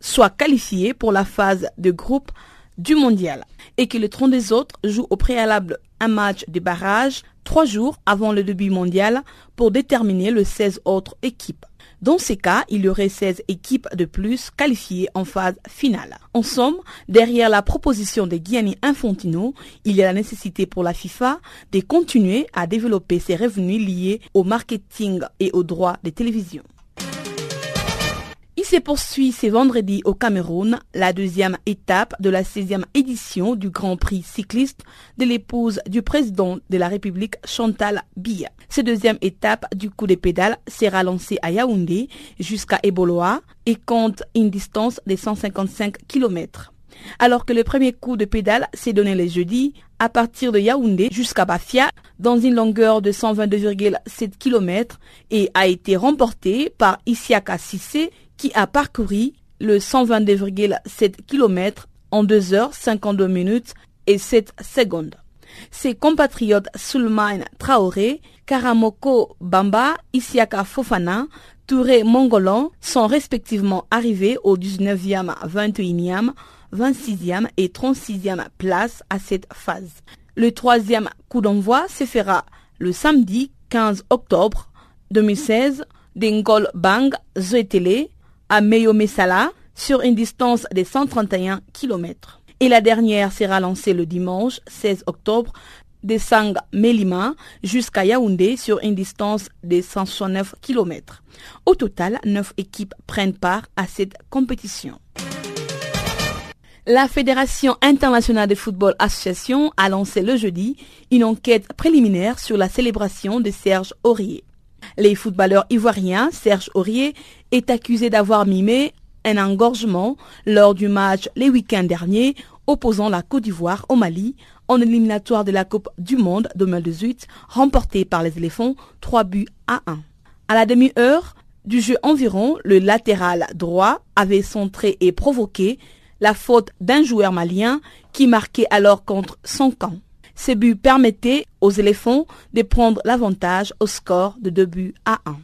soient qualifiées pour la phase de groupe du mondial et que les 32 autres jouent au préalable un match de barrage trois jours avant le début mondial pour déterminer les 16 autres équipes. Dans ces cas, il y aurait 16 équipes de plus qualifiées en phase finale. En somme, derrière la proposition de Gianni Infantino, il y a la nécessité pour la FIFA de continuer à développer ses revenus liés au marketing et aux droits de télévision. Il se poursuit ce vendredi au Cameroun la deuxième étape de la 16e édition du Grand Prix cycliste de l'épouse du président de la République Chantal Biya. Cette deuxième étape du coup de pédale sera lancée à Yaoundé jusqu'à Eboloa et compte une distance de 155 km. Alors que le premier coup de pédale s'est donné le jeudi à partir de Yaoundé jusqu'à Bafia dans une longueur de 122,7 km et a été remporté par Isiaka Sissé qui a parcouru le 122,7 km en 2 heures 52 minutes et 7 secondes. Ses compatriotes Sulman Traoré, Karamoko Bamba, Isiaka Fofana, Touré Mongolan sont respectivement arrivés au 19e, 21e, 26e et 36e place à cette phase. Le troisième coup d'envoi se fera le samedi 15 octobre 2016 d'Engol Bang Zoetele à Meyomesala sur une distance de 131 km. Et la dernière sera lancée le dimanche 16 octobre de Sang Melima jusqu'à Yaoundé sur une distance de 169 km. Au total, neuf équipes prennent part à cette compétition. La Fédération internationale de football association a lancé le jeudi une enquête préliminaire sur la célébration de Serge Aurier. Les footballeurs ivoiriens, Serge Aurier, est accusé d'avoir mimé un engorgement lors du match les week-ends derniers opposant la Côte d'Ivoire au Mali en éliminatoire de la Coupe du Monde 2018 remportée par les éléphants 3 buts à 1. À la demi-heure du jeu environ, le latéral droit avait centré et provoqué la faute d'un joueur malien qui marquait alors contre son camp. Ces buts permettaient aux éléphants de prendre l'avantage au score de 2 buts à 1.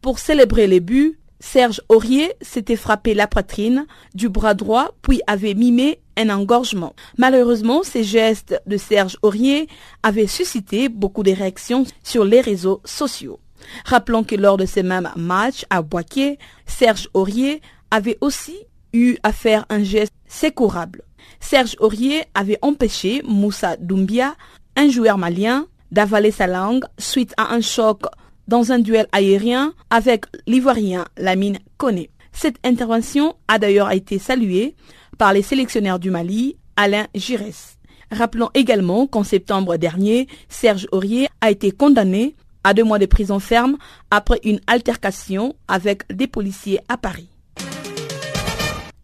Pour célébrer les buts, Serge Aurier s'était frappé la poitrine du bras droit puis avait mimé un engorgement. Malheureusement, ces gestes de Serge Aurier avaient suscité beaucoup de réactions sur les réseaux sociaux. Rappelons que lors de ces mêmes matchs à Boaké, Serge Aurier avait aussi eu à faire un geste sécourable. Serge Aurier avait empêché Moussa Doumbia, un joueur malien, d'avaler sa langue suite à un choc dans un duel aérien avec l'Ivoirien Lamine Koné. Cette intervention a d'ailleurs été saluée par les sélectionnaires du Mali, Alain Giresse. Rappelons également qu'en septembre dernier, Serge Aurier a été condamné à deux mois de prison ferme après une altercation avec des policiers à Paris.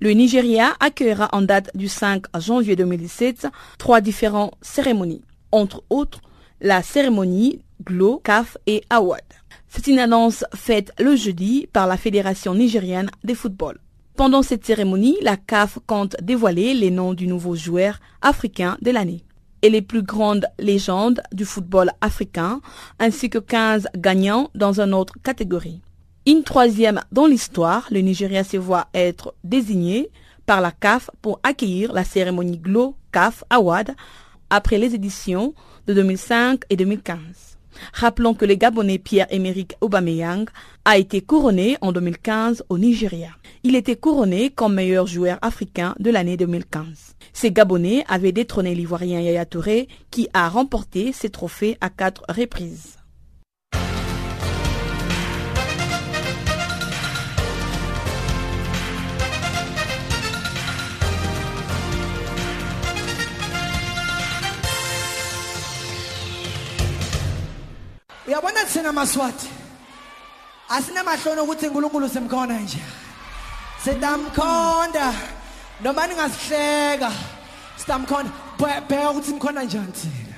Le Nigeria accueillera en date du 5 janvier 2017 trois différentes cérémonies, entre autres la cérémonie GLO, CAF et AWAD. C'est une annonce faite le jeudi par la Fédération nigérienne de football. Pendant cette cérémonie, la CAF compte dévoiler les noms du nouveau joueur africain de l'année et les plus grandes légendes du football africain, ainsi que 15 gagnants dans une autre catégorie. Une troisième dans l'histoire, le Nigeria se voit être désigné par la CAF pour accueillir la cérémonie GLO CAF Award après les éditions de 2005 et 2015. Rappelons que le Gabonais Pierre-Emerick Aubameyang a été couronné en 2015 au Nigeria. Il était couronné comme meilleur joueur africain de l'année 2015. Ces Gabonais avaient détrôné l'Ivoirien Yaya Touré qui a remporté ces trophées à quatre reprises. Uyabona thina maswati? Asinamahloni ukuthi unkulunkulu simkhona nje. Sitamkhonda. Noma ningasihleka sitamkhona bheka ukuthi mkhona njani thina?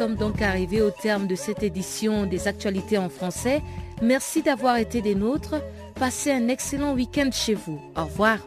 Sommes donc arrivés au terme de cette édition des actualités en français. Merci d'avoir été des nôtres. Passez un excellent week-end chez vous. Au revoir.